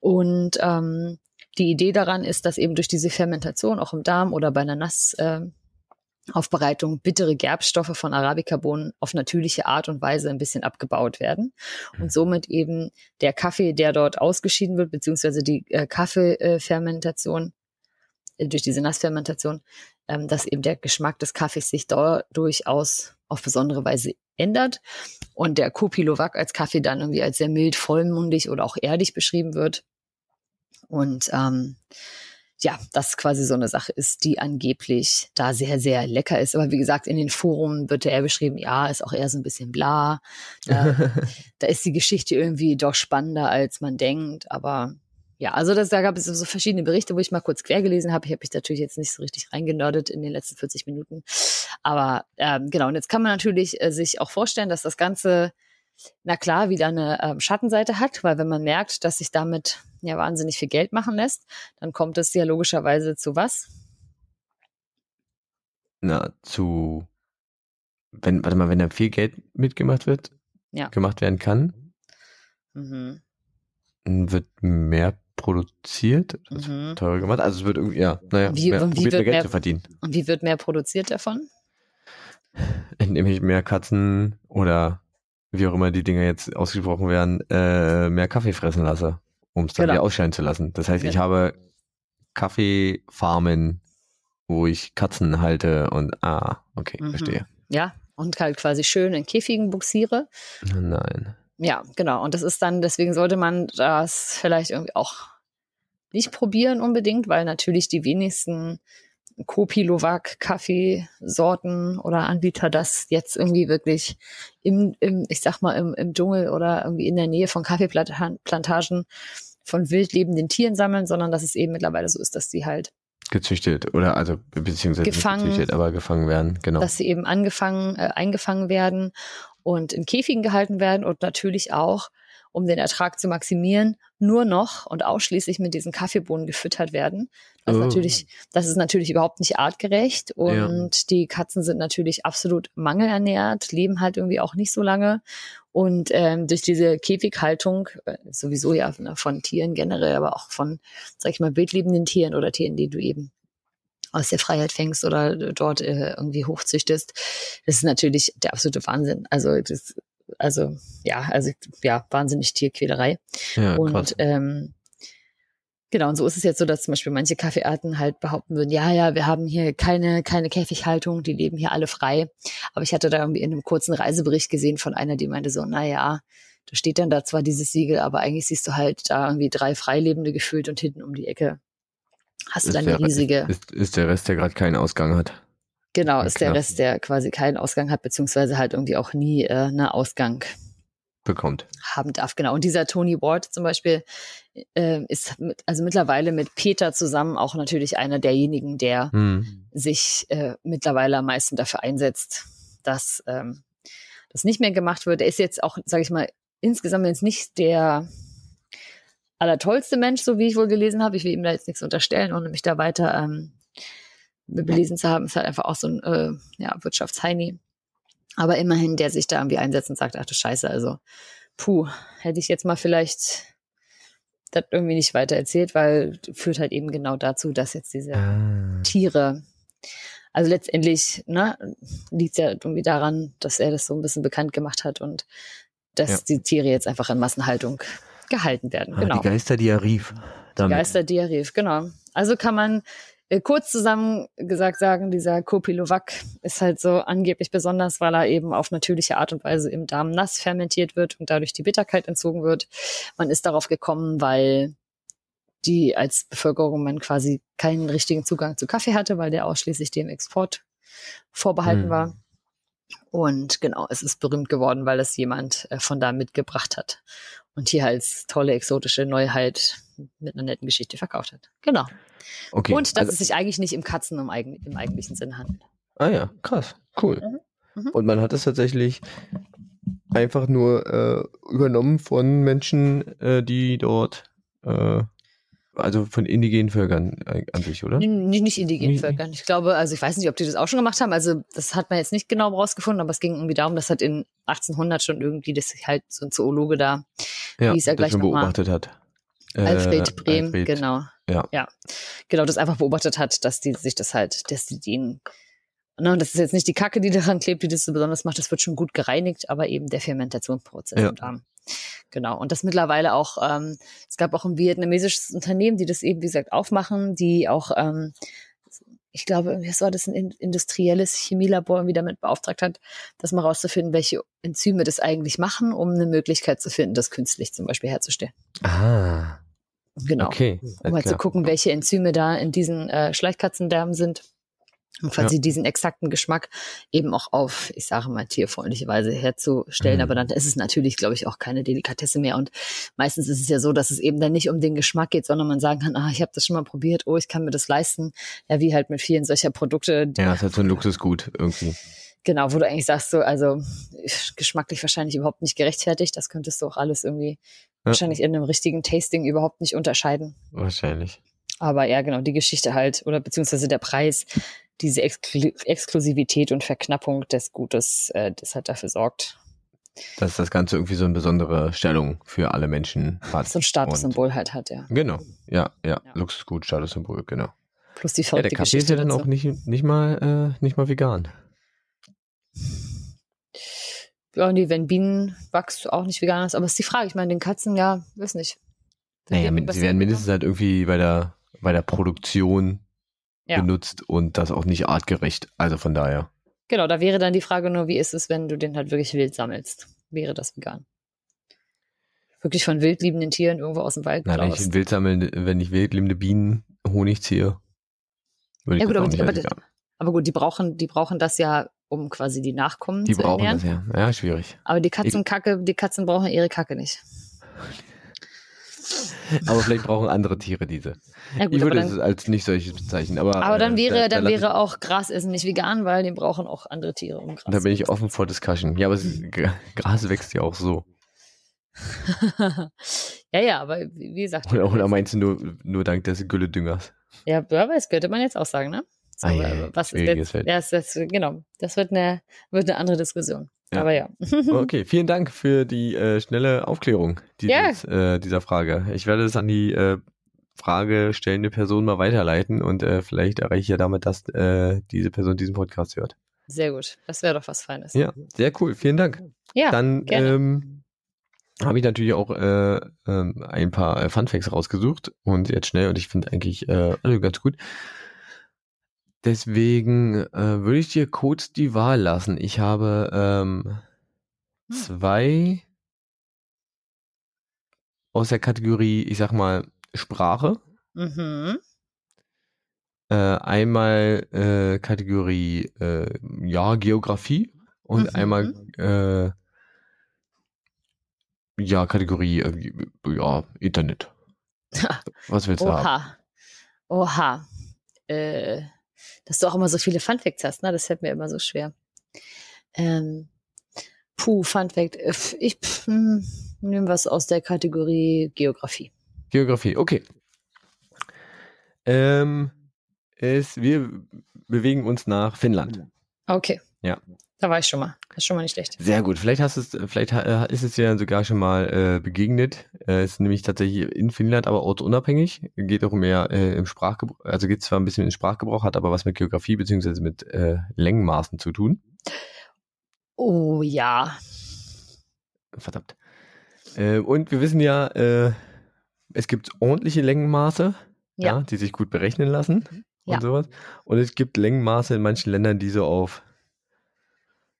[SPEAKER 1] Und ähm, die Idee daran ist, dass eben durch diese Fermentation auch im Darm oder bei einer Nassaufbereitung äh, bittere Gerbstoffe von Arabica-Bohnen auf natürliche Art und Weise ein bisschen abgebaut werden und somit eben der Kaffee, der dort ausgeschieden wird, beziehungsweise die äh, Kaffeefermentation äh, durch diese Nassfermentation, ähm, dass eben der Geschmack des Kaffees sich durchaus auf besondere Weise ändert und der Kopilovac als Kaffee dann irgendwie als sehr mild, vollmundig oder auch erdig beschrieben wird. Und ähm, ja, das quasi so eine Sache ist, die angeblich da sehr, sehr lecker ist. Aber wie gesagt, in den Foren wird er beschrieben, ja, ist auch eher so ein bisschen bla. Da, da ist die Geschichte irgendwie doch spannender, als man denkt. Aber ja, also das, da gab es so verschiedene Berichte, wo ich mal kurz quer gelesen habe. Ich habe mich natürlich jetzt nicht so richtig reingenördet in den letzten 40 Minuten. Aber ähm, genau, und jetzt kann man natürlich äh, sich auch vorstellen, dass das Ganze, na klar, wieder eine ähm, Schattenseite hat, weil wenn man merkt, dass sich damit ja wahnsinnig viel Geld machen lässt, dann kommt es ja logischerweise zu was?
[SPEAKER 2] Na, zu wenn, warte mal, wenn da viel Geld mitgemacht wird,
[SPEAKER 1] ja.
[SPEAKER 2] gemacht werden kann,
[SPEAKER 1] Mhm.
[SPEAKER 2] wird mehr produziert, also
[SPEAKER 1] Mhm.
[SPEAKER 2] teurer gemacht. Also es wird irgendwie, ja, naja,
[SPEAKER 1] Wie-
[SPEAKER 2] mehr,
[SPEAKER 1] wie
[SPEAKER 2] probiert mehr
[SPEAKER 1] wird
[SPEAKER 2] Geld
[SPEAKER 1] mehr-
[SPEAKER 2] zu verdienen.
[SPEAKER 1] Und wie wird mehr produziert davon?
[SPEAKER 2] Indem ich mehr Katzen oder wie auch immer die Dinger jetzt ausgesprochen werden, äh, mehr Kaffee fressen lasse, um es dann
[SPEAKER 1] Genau.
[SPEAKER 2] wieder ausscheiden zu lassen. Das heißt, ich habe Kaffeefarmen, wo ich Katzen halte und ah, okay,
[SPEAKER 1] Mhm.
[SPEAKER 2] verstehe.
[SPEAKER 1] Ja, und halt quasi schön in Käfigen buxiere.
[SPEAKER 2] Nein.
[SPEAKER 1] Ja, genau. Und das ist dann, deswegen sollte man das vielleicht irgendwie auch nicht probieren unbedingt, weil natürlich die wenigsten Kopilowak Kaffeesorten oder Anbieter das jetzt irgendwie wirklich im, im ich sag mal, im, im Dschungel oder irgendwie in der Nähe von Kaffeeplantagen von wild lebenden Tieren sammeln, sondern dass es eben mittlerweile so ist, dass die halt
[SPEAKER 2] Gezüchtet oder also beziehungsweise
[SPEAKER 1] Gefangen.
[SPEAKER 2] gezüchtet, aber gefangen werden, genau.
[SPEAKER 1] dass sie eben angefangen, äh, eingefangen werden und in Käfigen gehalten werden und natürlich auch, um den Ertrag zu maximieren, nur noch und ausschließlich mit diesen Kaffeebohnen gefüttert werden. Das, ist
[SPEAKER 2] Oh.
[SPEAKER 1] natürlich, das ist natürlich überhaupt nicht artgerecht und die Katzen sind natürlich absolut mangelernährt, leben halt irgendwie auch nicht so lange und ähm, durch diese Käfighaltung, äh, sowieso ja ne, von Tieren generell, aber auch von, sag ich mal, wildlebenden Tieren oder Tieren, die du eben aus der Freiheit fängst oder dort äh, irgendwie hochzüchtest, das ist natürlich der absolute Wahnsinn. Also das, also ja, also ja, wahnsinnig Tierquälerei.
[SPEAKER 2] ja,
[SPEAKER 1] und
[SPEAKER 2] krass.
[SPEAKER 1] ähm, genau, und so ist es jetzt so, dass zum Beispiel manche Kaffeearten halt behaupten würden, ja, ja, wir haben hier keine, keine Käfighaltung, die leben hier alle frei. Aber ich hatte da irgendwie in einem kurzen Reisebericht gesehen von einer, die meinte so, na ja, da steht dann da zwar dieses Siegel, aber eigentlich siehst du halt da irgendwie drei Freilebende gefühlt und hinten um die Ecke hast du dann eine riesige.
[SPEAKER 2] ist, ist der Rest, der gerade keinen Ausgang hat.
[SPEAKER 1] Genau, ist der. Rest, der quasi keinen Ausgang hat, beziehungsweise halt irgendwie auch nie äh, einen Ausgang
[SPEAKER 2] Bekommt.
[SPEAKER 1] haben darf. Genau. Und dieser Tony Ward zum Beispiel äh, ist mit, also mittlerweile mit Peter zusammen auch natürlich einer derjenigen, der
[SPEAKER 2] Hm.
[SPEAKER 1] sich äh, mittlerweile am meisten dafür einsetzt, dass ähm, das nicht mehr gemacht wird. Er ist jetzt auch, sage ich mal, insgesamt jetzt nicht der allertollste Mensch, so wie ich wohl gelesen habe. Ich will ihm da jetzt nichts unterstellen, ohne mich da weiter ähm, belesen zu haben. Ist halt einfach auch so ein äh, ja, Wirtschaftsheini. Aber immerhin, der sich da irgendwie einsetzt und sagt, ach du Scheiße, also puh, hätte ich jetzt mal vielleicht das irgendwie nicht weiter erzählt, weil führt halt eben genau dazu, dass jetzt diese
[SPEAKER 2] Ah.
[SPEAKER 1] Tiere. Also letztendlich ne, liegt ja irgendwie daran, dass er das so ein bisschen bekannt gemacht hat und dass
[SPEAKER 2] Ja.
[SPEAKER 1] die Tiere jetzt einfach in Massenhaltung gehalten werden.
[SPEAKER 2] Ah,
[SPEAKER 1] Genau.
[SPEAKER 2] Die Geister, die er rief. Damit.
[SPEAKER 1] Geisterdiarrhee, genau. Also kann man kurz zusammen gesagt sagen, dieser Kopilowak ist halt so angeblich besonders, weil er eben auf natürliche Art und Weise im Darm nass fermentiert wird und dadurch die Bitterkeit entzogen wird. Man ist darauf gekommen, weil die als Bevölkerung man quasi keinen richtigen Zugang zu Kaffee hatte, weil der ausschließlich dem Export vorbehalten
[SPEAKER 2] Hm.
[SPEAKER 1] war. Und genau, es ist berühmt geworden, weil es jemand äh, von da mitgebracht hat und hier als tolle exotische Neuheit mit einer netten Geschichte verkauft hat. Genau.
[SPEAKER 2] Okay.
[SPEAKER 1] Und dass
[SPEAKER 2] also,
[SPEAKER 1] es sich eigentlich nicht im Katzen im, eigen, im eigentlichen Sinn handelt.
[SPEAKER 2] ah ja, krass. Cool.
[SPEAKER 1] Mhm. Mhm.
[SPEAKER 2] Und man hat es tatsächlich einfach nur äh, übernommen von Menschen, äh, die dort, äh, also von indigenen Völkern an sich, oder?
[SPEAKER 1] N- Nicht, indigenen
[SPEAKER 2] Nee.
[SPEAKER 1] Völkern. Ich glaube, also ich weiß nicht, ob die das auch schon gemacht haben. Also das hat man jetzt nicht genau rausgefunden, aber es ging irgendwie darum, dass halt in 1800 schon irgendwie das halt so ein Zoologe da,
[SPEAKER 2] Ja,
[SPEAKER 1] wie es er
[SPEAKER 2] das
[SPEAKER 1] gleich
[SPEAKER 2] schon
[SPEAKER 1] noch mal-
[SPEAKER 2] beobachtet hat. Äh,
[SPEAKER 1] Alfred Brehm,
[SPEAKER 2] Alfred,
[SPEAKER 1] genau.
[SPEAKER 2] Ja.
[SPEAKER 1] ja. Genau, das einfach beobachtet hat, dass die sich das halt, dass die den, ne, und das ist jetzt nicht die Kacke, die daran klebt, die das so besonders macht, das wird schon gut gereinigt, aber eben der Fermentationsprozess
[SPEAKER 2] Ja.
[SPEAKER 1] im Darm. Genau. Und das mittlerweile auch, ähm, es gab auch ein vietnamesisches Unternehmen, die das eben, wie gesagt, aufmachen, die auch, ähm, ich glaube, was war das, ein in- industrielles Chemielabor irgendwie damit beauftragt hat, das mal rauszufinden, welche Enzyme das eigentlich machen, um eine Möglichkeit zu finden, das künstlich zum Beispiel herzustellen.
[SPEAKER 2] Ah,
[SPEAKER 1] Genau
[SPEAKER 2] okay.
[SPEAKER 1] um halt zu gucken, welche Enzyme da in diesen äh, Schleichkatzendarmen sind. um quasi ja. diesen exakten Geschmack eben auch auf, ich sage mal, tierfreundliche Weise herzustellen. Mhm. Aber dann ist es natürlich, glaube ich, auch keine Delikatesse mehr. Und meistens ist es ja so, dass es eben dann nicht um den Geschmack geht, sondern man sagen kann, ah, ich habe das schon mal probiert, oh, ich kann mir das leisten. Ja, wie halt mit vielen solcher Produkte.
[SPEAKER 2] Ja, es ist halt so ein Luxusgut irgendwie.
[SPEAKER 1] Genau, wo du eigentlich sagst, so, also geschmacklich wahrscheinlich überhaupt nicht gerechtfertigt. Das könntest du auch alles irgendwie ja. wahrscheinlich in einem richtigen Tasting überhaupt nicht unterscheiden.
[SPEAKER 2] Wahrscheinlich.
[SPEAKER 1] Aber ja, genau, die Geschichte halt, oder beziehungsweise der Preis, diese Exklu Exklusivität und Verknappung des Gutes, äh, das halt dafür sorgt.
[SPEAKER 2] Dass das Ganze irgendwie so eine besondere Stellung für alle Menschen hat.
[SPEAKER 1] So ein Statussymbol halt hat, ja.
[SPEAKER 2] Genau, ja, ja, ja. Luxusgut, Statussymbol, genau.
[SPEAKER 1] Plus die verrückte
[SPEAKER 2] ja, der Kaffee ist ja dann auch nicht, nicht, mal, äh, nicht mal vegan.
[SPEAKER 1] Ja, nee, wenn Bienenwachs auch nicht vegan ist, aber ist die Frage. Ich meine, den Katzen, ja, weiß nicht.
[SPEAKER 2] Naja, sie werden mindestens halt irgendwie bei der, bei der Produktion ja. benutzt und das auch nicht artgerecht. Also von daher.
[SPEAKER 1] Genau, da wäre dann die Frage nur, wie ist es, wenn du den halt wirklich wild sammelst? Wäre das vegan? Wirklich von wildliebenden Tieren irgendwo aus dem Wald
[SPEAKER 2] Nein, wenn ich wild sammeln, wenn ich wildliebende Bienen Honig ziehe,
[SPEAKER 1] würde ich ja, gut, aber, die, aber, aber, gut, die brauchen, die brauchen das ja, um quasi die Nachkommen
[SPEAKER 2] die
[SPEAKER 1] zu
[SPEAKER 2] brauchen
[SPEAKER 1] ernähren.
[SPEAKER 2] das ja. Ja, schwierig.
[SPEAKER 1] Aber die Katzenkacke, die Katzen brauchen ihre Kacke nicht.
[SPEAKER 2] aber vielleicht brauchen andere Tiere diese. Ja, gut, ich würde es als nicht solches bezeichnen. Aber,
[SPEAKER 1] aber dann äh, wäre, da, dann da wäre auch Grasessen nicht vegan, weil die brauchen auch andere Tiere, um
[SPEAKER 2] Gras Da bin ich offen vor Discussion. Ja, aber ist, Gras wächst ja auch so.
[SPEAKER 1] ja, ja, aber wie gesagt.
[SPEAKER 2] Oder, oder meinst du nur, nur dank des Gülledüngers?
[SPEAKER 1] Ja, aber das könnte man jetzt auch sagen, ne? So, ah, ja, was ist jetzt, ja, das, das, genau, das wird eine, wird eine andere Diskussion. Ja. Aber ja.
[SPEAKER 2] okay, vielen Dank für die äh, schnelle Aufklärung dieses, ja. äh, dieser Frage. Ich werde es an die äh, Frage stellende Person mal weiterleiten und äh, vielleicht erreiche ich ja damit, dass äh, diese Person diesen Podcast hört.
[SPEAKER 1] Sehr gut. Das wäre doch was Feines.
[SPEAKER 2] Ja, sehr cool. Vielen Dank.
[SPEAKER 1] Ja.
[SPEAKER 2] Dann ähm, habe ich natürlich auch äh, äh, ein paar Funfacts rausgesucht und jetzt schnell und ich finde eigentlich alle ganz gut. Deswegen äh, würde ich dir kurz die Wahl lassen. Ich habe ähm, hm. zwei aus der Kategorie, ich sag mal, Sprache. Mhm. Äh, einmal äh, Kategorie äh, ja, Geografie und mhm. einmal äh, ja, Kategorie äh, ja, Internet. Was willst du
[SPEAKER 1] Oha.
[SPEAKER 2] haben?
[SPEAKER 1] Oha. Äh, dass du auch immer so viele Funfacts hast, ne? Das fällt mir immer so schwer. Ähm, puh, Funfact. Äh, ich hm, nehme was aus der Kategorie Geografie.
[SPEAKER 2] Geografie, okay. Ähm, es, wir bewegen uns nach Finnland.
[SPEAKER 1] Okay.
[SPEAKER 2] Ja.
[SPEAKER 1] Da war ich schon mal. Das ist schon mal nicht schlecht.
[SPEAKER 2] Sehr gut. Vielleicht hast es, vielleicht äh, ist es dir sogar schon mal äh, begegnet. Äh, ist nämlich tatsächlich in Finnland, aber ortsunabhängig. Geht auch mehr äh, im Sprachgebrauch, also geht zwar ein bisschen in Sprachgebrauch, hat aber was mit Geografie beziehungsweise mit äh, Längenmaßen zu tun.
[SPEAKER 1] Oh ja.
[SPEAKER 2] Verdammt. Äh, und wir wissen ja, äh, es gibt ordentliche Längenmaße, ja. ja die sich gut berechnen lassen und ja. sowas. Und es gibt Längenmaße in manchen Ländern, die so auf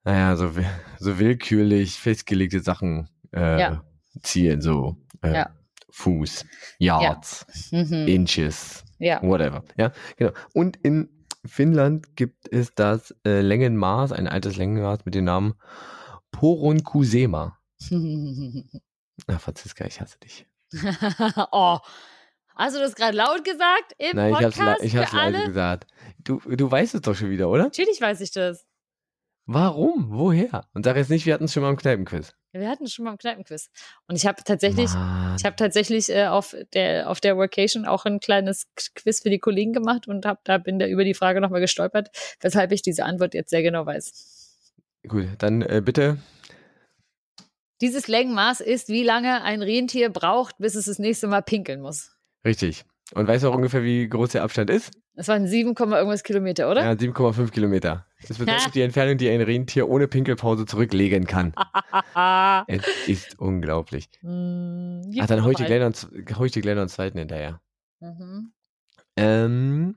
[SPEAKER 2] naja, so, so willkürlich festgelegte Sachen äh, ja. zielen, so äh, ja. Fuß, Yards, ja. mhm. Inches, whatever. Ja, genau. Und in Finnland gibt es das äh, Längenmaß, ein altes Längenmaß mit dem Namen Poronkusema. Na, Franziska, ich hasse dich.
[SPEAKER 1] oh. Hast du das gerade laut gesagt im Nein, Podcast?
[SPEAKER 2] Nein, ich habe es leise gesagt. Du, du weißt es doch schon wieder, oder?
[SPEAKER 1] Natürlich weiß ich das.
[SPEAKER 2] Warum? Woher? Und sag jetzt nicht, wir hatten es schon mal im Kneipenquiz.
[SPEAKER 1] Wir hatten es schon mal im Kneipenquiz. Und ich habe tatsächlich, Mann. ich habe tatsächlich äh, auf der auf der Workation auch ein kleines Quiz für die Kollegen gemacht und hab, da bin da über die Frage nochmal gestolpert, weshalb ich diese Antwort jetzt sehr genau weiß.
[SPEAKER 2] Gut, dann äh, bitte.
[SPEAKER 1] Dieses Längenmaß ist, wie lange ein Rentier braucht, bis es das nächste Mal pinkeln muss.
[SPEAKER 2] Richtig. Und weißt du auch ungefähr, wie groß der Abstand ist?
[SPEAKER 1] Das waren 7, irgendwas Kilometer, oder?
[SPEAKER 2] Ja, 7,5 Kilometer. Das bedeutet die Entfernung, die ein Rentier ohne Pinkelpause zurücklegen kann. es ist unglaublich. Mm, Ach, dann hau ich, gleich noch, hau ich dir gleich noch einen zweiten hinterher. Mhm. Ähm,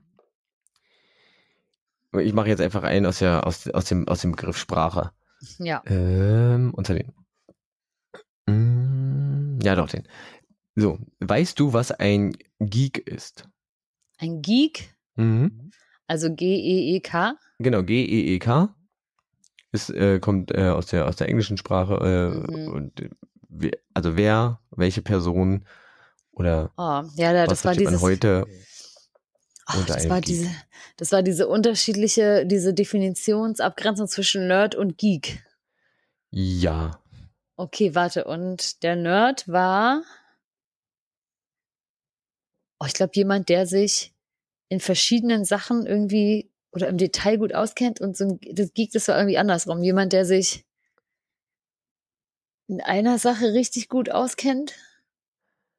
[SPEAKER 2] ich mache jetzt einfach einen aus, der, aus, aus, dem, aus dem Begriff Sprache.
[SPEAKER 1] Ja.
[SPEAKER 2] Ähm, unter den. Mm, ja, doch, den. So, weißt du, was ein Geek ist?
[SPEAKER 1] Ein Geek?
[SPEAKER 2] Mhm.
[SPEAKER 1] Also G-E-E-K?
[SPEAKER 2] Genau, G-E-E-K. Ist, äh, kommt äh, aus, der, aus der englischen Sprache. Äh,
[SPEAKER 1] Mhm.
[SPEAKER 2] und, also wer, welche Person oder
[SPEAKER 1] Oh, ja, da-
[SPEAKER 2] was
[SPEAKER 1] das war dieses.
[SPEAKER 2] heute unter
[SPEAKER 1] das war
[SPEAKER 2] Geek?
[SPEAKER 1] diese, das war diese unterschiedliche, diese Definitionsabgrenzung zwischen Nerd und Geek.
[SPEAKER 2] Ja.
[SPEAKER 1] Okay, warte. Und der Nerd war, oh, ich glaube, jemand, der sich in verschiedenen Sachen irgendwie oder im Detail gut auskennt und so ein, das Geek, das war irgendwie andersrum. Jemand, der sich in einer Sache richtig gut auskennt.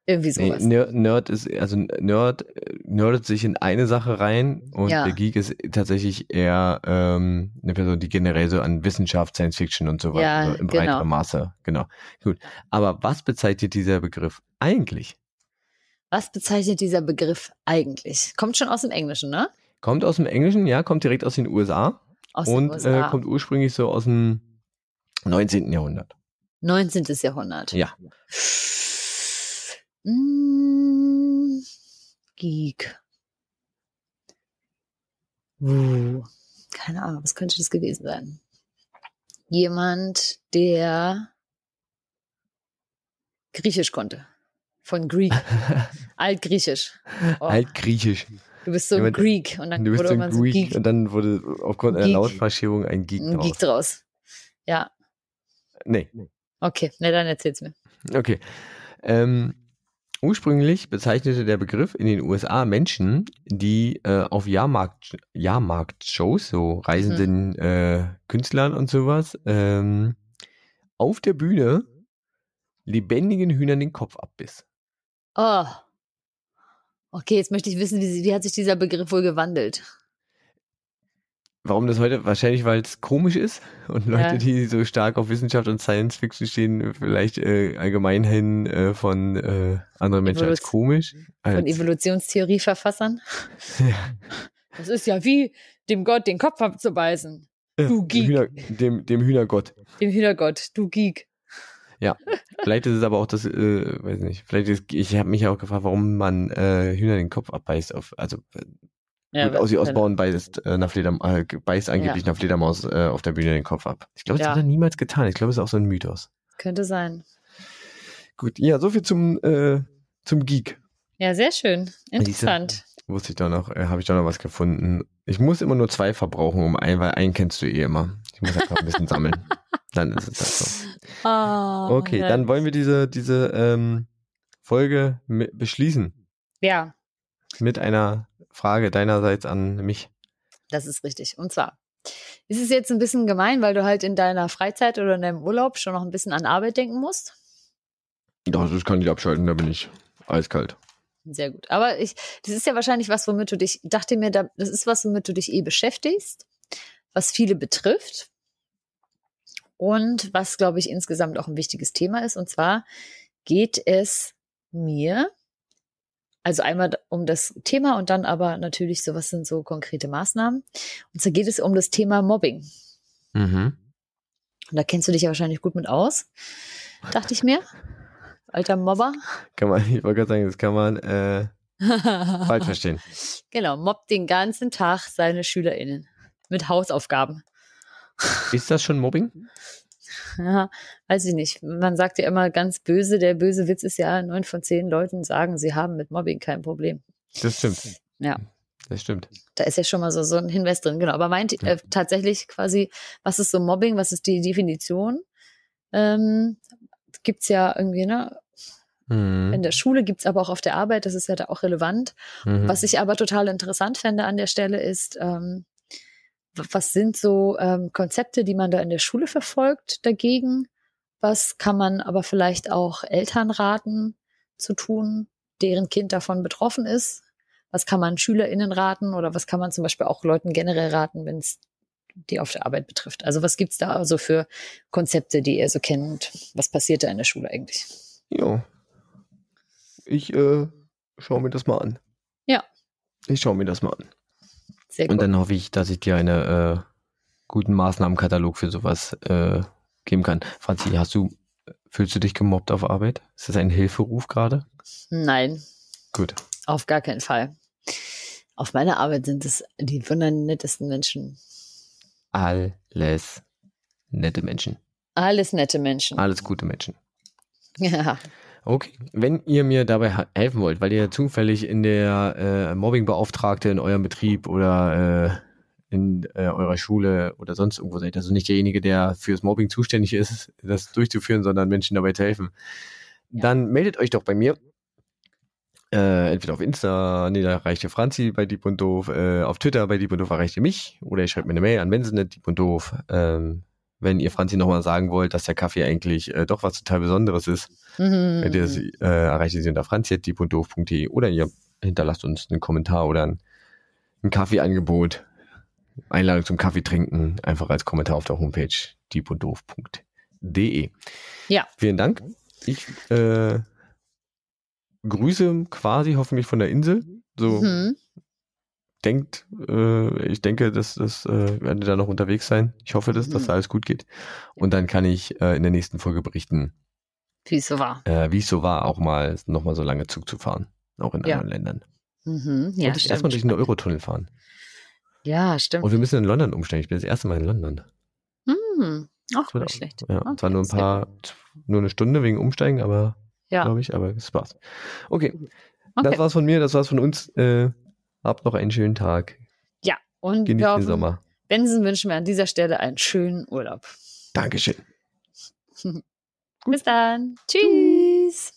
[SPEAKER 1] Irgendwie
[SPEAKER 2] Nee,
[SPEAKER 1] sowas.
[SPEAKER 2] Ner- Nerd ist, also Nerd nerdet sich in eine Sache rein und
[SPEAKER 1] Ja.
[SPEAKER 2] der Geek ist tatsächlich eher ähm, eine Person, die generell so an Wissenschaft, Science Fiction und so weiter
[SPEAKER 1] Ja,
[SPEAKER 2] so im
[SPEAKER 1] genau.
[SPEAKER 2] breiteren Maße, genau. Gut. Aber was bezeichnet dieser Begriff eigentlich?
[SPEAKER 1] Was bezeichnet dieser Begriff eigentlich? Kommt schon aus dem Englischen, ne?
[SPEAKER 2] Kommt aus dem Englischen, ja, kommt direkt aus den USA
[SPEAKER 1] Aus den
[SPEAKER 2] und
[SPEAKER 1] USA.
[SPEAKER 2] Äh, kommt ursprünglich so aus dem 19. Jahrhundert.
[SPEAKER 1] 19. Jahrhundert.
[SPEAKER 2] Ja.
[SPEAKER 1] Mm, Geek. Uh, keine Ahnung, was könnte das gewesen sein? Jemand, der Griechisch konnte. Von Greek. Altgriechisch. Oh,
[SPEAKER 2] Altgriechisch.
[SPEAKER 1] du bist so ein
[SPEAKER 2] jemand-
[SPEAKER 1] Greek. Und dann
[SPEAKER 2] Du bist
[SPEAKER 1] wurde
[SPEAKER 2] so ein
[SPEAKER 1] so
[SPEAKER 2] Greek
[SPEAKER 1] Geek,
[SPEAKER 2] und dann wurde aufgrund einer. Lautverschiebung ein Geek
[SPEAKER 1] ein
[SPEAKER 2] draus.
[SPEAKER 1] Geek draus. Ja,
[SPEAKER 2] Nee,
[SPEAKER 1] okay. Ne, dann erzähl's mir.
[SPEAKER 2] Okay. Ähm, ursprünglich bezeichnete der Begriff in den USA Menschen, die äh, auf Jahrmarkt, Jahrmarktshows, so reisenden äh, Künstlern und sowas, ähm, auf der Bühne lebendigen Hühnern den Kopf abbiss.
[SPEAKER 1] Oh. Okay, jetzt möchte ich wissen, wie, wie hat sich dieser Begriff wohl gewandelt?
[SPEAKER 2] Warum das heute? Wahrscheinlich, weil es komisch ist und Leute,
[SPEAKER 1] Ja.
[SPEAKER 2] die so stark auf Wissenschaft und Science Fiction stehen, vielleicht äh, allgemein hin äh, von äh, anderen Menschen als
[SPEAKER 1] Evoluz-
[SPEAKER 2] komisch.
[SPEAKER 1] Von
[SPEAKER 2] Als,
[SPEAKER 1] Evolutionstheorieverfassern?
[SPEAKER 2] ja,
[SPEAKER 1] Das ist ja wie dem Gott den Kopf abzubeißen. Du
[SPEAKER 2] dem,
[SPEAKER 1] Geek.
[SPEAKER 2] Hühner, dem, dem Hühnergott.
[SPEAKER 1] Dem Hühnergott, du Geek.
[SPEAKER 2] Vielleicht ist es aber auch das, äh, weiß nicht, vielleicht ist, ich habe mich ja auch gefragt, warum man äh, Hühner den Kopf abbeißt, auf, also äh,
[SPEAKER 1] Ja,
[SPEAKER 2] gut, Aussie Osborn beißt, äh, einer Flederm äh, beißt angeblich einer Fledermaus äh, auf der Bühne den Kopf ab. Ich glaube, das
[SPEAKER 1] Ja.
[SPEAKER 2] hat er niemals getan. Ich glaube, es ist auch so ein Mythos.
[SPEAKER 1] Könnte sein.
[SPEAKER 2] Gut, ja, soviel zum, äh, zum Geek.
[SPEAKER 1] Ja, sehr schön. Interessant.
[SPEAKER 2] Wusste ich doch noch, äh, habe ich doch noch was gefunden. Ich muss immer nur zwei verbrauchen, um einen, weil einen kennst du eh immer. Ich muss einfach ein bisschen sammeln. Dann ist es halt so.
[SPEAKER 1] Ah,
[SPEAKER 2] Okay,
[SPEAKER 1] ja.
[SPEAKER 2] dann wollen wir diese, diese ähm, Folge beschließen
[SPEAKER 1] Ja,
[SPEAKER 2] mit einer Frage deinerseits an mich.
[SPEAKER 1] das ist richtig. Und zwar ist es jetzt ein bisschen gemein, weil du halt in deiner Freizeit oder in deinem Urlaub schon noch ein bisschen an Arbeit denken musst.
[SPEAKER 2] Ja, das kann ich abschalten, da bin ich eiskalt.
[SPEAKER 1] Sehr gut. Aber ich, das ist ja wahrscheinlich was, womit du dich, dachte mir, da- das ist was, womit du dich eh beschäftigst, was viele betrifft und was, glaube ich, insgesamt auch ein wichtiges Thema ist. Und zwar geht es mir, also einmal um das Thema und dann aber natürlich so, was sind so konkrete Maßnahmen. Und zwar geht es um das Thema Mobbing.
[SPEAKER 2] Mhm.
[SPEAKER 1] Und da kennst du dich ja wahrscheinlich gut mit aus, dachte ich mir. Alter Mobber.
[SPEAKER 2] Kann man, ich wollte gerade sagen, das kann man äh, falsch verstehen.
[SPEAKER 1] Genau, mobbt den ganzen Tag seine SchülerInnen mit Hausaufgaben.
[SPEAKER 2] Ist das schon Mobbing?
[SPEAKER 1] Ja, weiß ich nicht. Man sagt ja immer ganz böse, der böse Witz ist ja, neun von zehn Leuten sagen, sie haben mit Mobbing kein Problem.
[SPEAKER 2] Das stimmt.
[SPEAKER 1] Ja.
[SPEAKER 2] Das stimmt.
[SPEAKER 1] Da ist ja schon mal so, so ein Hinweis drin, genau. Aber meint äh, tatsächlich quasi, was ist so Mobbing, was ist die Definition? Ähm, gibt's ja irgendwie, ne? In
[SPEAKER 2] Mhm.
[SPEAKER 1] der Schule gibt's aber auch auf der Arbeit, das ist ja da auch relevant.
[SPEAKER 2] Mhm.
[SPEAKER 1] Was ich aber total interessant fände an der Stelle ist, ähm, was sind so ähm, Konzepte, die man da in der Schule verfolgt dagegen? Was kann man aber vielleicht auch Eltern raten zu tun, deren Kind davon betroffen ist? Was kann man SchülerInnen raten oder was kann man zum Beispiel auch Leuten generell raten, wenn es die auf der Arbeit betrifft? Also was gibt's da also für Konzepte, die ihr so kennt? Was passiert da in der Schule eigentlich?
[SPEAKER 2] Ja. Ich äh, schaue mir das mal an.
[SPEAKER 1] Ja.
[SPEAKER 2] Ich schaue mir das mal an.
[SPEAKER 1] Sehr
[SPEAKER 2] Und
[SPEAKER 1] gut.
[SPEAKER 2] dann hoffe ich, dass ich dir einen äh, guten Maßnahmenkatalog für sowas äh, geben kann. Franzi, hast du, fühlst du dich gemobbt auf Arbeit? Ist das ein Hilferuf gerade?
[SPEAKER 1] Nein,
[SPEAKER 2] Gut.
[SPEAKER 1] Auf gar keinen Fall. Auf meiner Arbeit sind es die wundernettesten Menschen.
[SPEAKER 2] Alles nette Menschen.
[SPEAKER 1] Alles nette Menschen.
[SPEAKER 2] Alles gute Menschen.
[SPEAKER 1] Ja.
[SPEAKER 2] Okay, wenn ihr mir dabei helfen wollt, weil ihr zufällig in der äh, Mobbingbeauftragte in eurem Betrieb oder äh, in äh, eurer Schule oder sonst irgendwo seid, also nicht derjenige, der fürs Mobbing zuständig ist, das durchzuführen, sondern Menschen dabei zu helfen, ja. dann meldet euch doch bei mir. Äh, entweder auf Insta, nee, da erreicht ihr Franzi bei Dieb und Doof, äh, auf Twitter bei Dieb und Doof erreicht ihr mich oder ihr schreibt mir eine Mail an mensenet, Dieb und Doof. Ähm, wenn ihr Franzi nochmal sagen wollt, dass der Kaffee eigentlich äh, doch was total Besonderes ist, mhm. ihr sie, äh, erreicht ihr sie unter franzi.diebunddoof.de oder ihr hinterlasst uns einen Kommentar oder ein, ein Kaffeeangebot, Einladung zum Kaffee trinken, einfach als Kommentar auf der Homepage diebunddoof.de.
[SPEAKER 1] Ja.
[SPEAKER 2] Vielen Dank. Ich äh, grüße quasi hoffentlich von der Insel. So mhm denkt, äh, ich denke, dass das äh, werde da noch unterwegs sein. Ich hoffe, dass, mhm. dass da alles gut geht. Und dann kann ich äh, in der nächsten Folge berichten,
[SPEAKER 1] wie es so war.
[SPEAKER 2] Äh, wie es so war, auch mal nochmal so lange Zug zu fahren, auch in ja. anderen Ländern.
[SPEAKER 1] Mhm. Ja,
[SPEAKER 2] Und ich erstmal durch den Eurotunnel fahren.
[SPEAKER 1] Ja, stimmt.
[SPEAKER 2] Und wir müssen in London umsteigen. Ich bin das erste Mal in London.
[SPEAKER 1] Mhm. Auch nicht schlecht.
[SPEAKER 2] Ja, okay, zwar nur ein paar, nur eine Stunde wegen Umsteigen, aber ja. glaube ich, aber es Spaß. Okay. okay. Das war's von mir, das war's von uns. Äh, Habt noch einen schönen Tag.
[SPEAKER 1] Ja, und
[SPEAKER 2] Genießt wir hoffen, den Sommer.
[SPEAKER 1] Benson wünschen wir an dieser Stelle einen schönen Urlaub.
[SPEAKER 2] Dankeschön.
[SPEAKER 1] Bis dann. Tschüss.